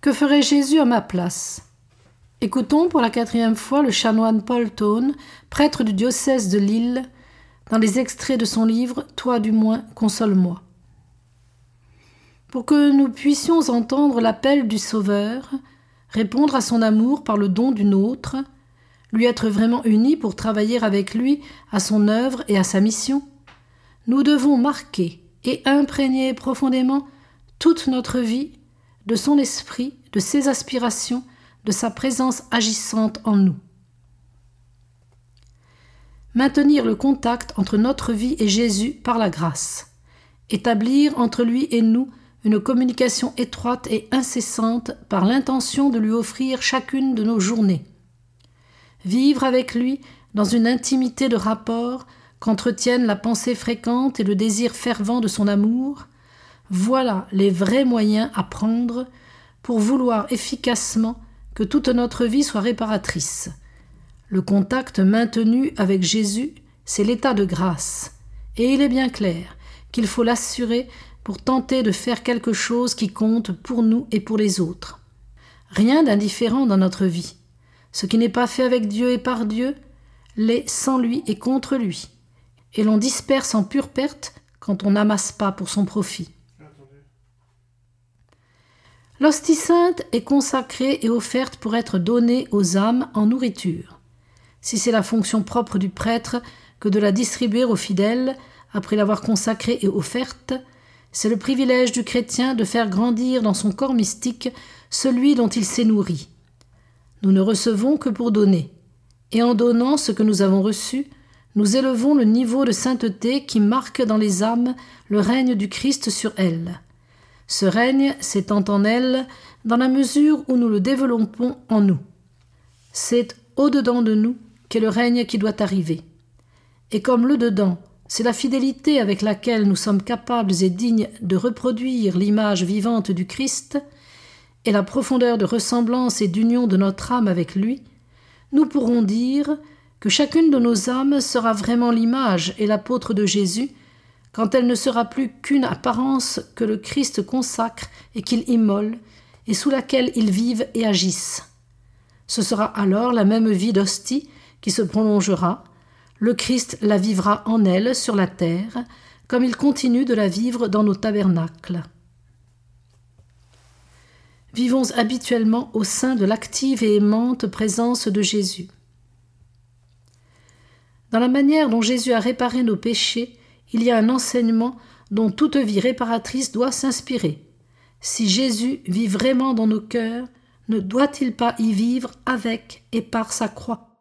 Que ferait Jésus à ma place? Écoutons pour la quatrième fois le chanoine Paul Tone, prêtre du diocèse de Lille, dans les extraits de son livre Toi du moins, console-moi. Pour que nous puissions entendre l'appel du Sauveur, répondre à son amour par le don d'une autre, lui être vraiment unis pour travailler avec lui à son œuvre et à sa mission, nous devons marquer et imprégner profondément toute notre vie de son esprit, de ses aspirations, de sa présence agissante en nous. Maintenir le contact entre notre vie et Jésus par la grâce. Établir entre lui et nous une communication étroite et incessante par l'intention de lui offrir chacune de nos journées. Vivre avec lui dans une intimité de rapport qu'entretiennent la pensée fréquente et le désir fervent de son amour, voilà les vrais moyens à prendre pour vouloir efficacement que toute notre vie soit réparatrice. Le contact maintenu avec Jésus, c'est l'état de grâce, et il est bien clair qu'il faut l'assurer pour tenter de faire quelque chose qui compte pour nous et pour les autres. Rien d'indifférent dans notre vie. Ce qui n'est pas fait avec Dieu et par Dieu l'est sans lui et contre lui. Et l'on disperse en pure perte quand on n'amasse pas pour son profit. L'hostie sainte est consacrée et offerte pour être donnée aux âmes en nourriture. Si c'est la fonction propre du prêtre que de la distribuer aux fidèles après l'avoir consacrée et offerte, c'est le privilège du chrétien de faire grandir dans son corps mystique celui dont il s'est nourri. Nous ne recevons que pour donner, et en donnant ce que nous avons reçu, nous élevons le niveau de sainteté qui marque dans les âmes le règne du Christ sur elles. Ce règne s'étend en elle dans la mesure où nous le développons en nous. C'est au-dedans de nous qu'est le règne qui doit arriver. Et comme le dedans, c'est la fidélité avec laquelle nous sommes capables et dignes de reproduire l'image vivante du Christ, et la profondeur de ressemblance et d'union de notre âme avec lui, nous pourrons dire que chacune de nos âmes sera vraiment l'image et l'apôtre de Jésus quand elle ne sera plus qu'une apparence que le Christ consacre et qu'il immole, et sous laquelle ils vivent et agissent. Ce sera alors la même vie d'hostie qui se prolongera, le Christ la vivra en elle sur la terre, comme il continue de la vivre dans nos tabernacles. Vivons habituellement au sein de l'active et aimante présence de Jésus. Dans la manière dont Jésus a réparé nos péchés, il y a un enseignement dont toute vie réparatrice doit s'inspirer. Si Jésus vit vraiment dans nos cœurs, ne doit-il pas y vivre avec et par sa croix?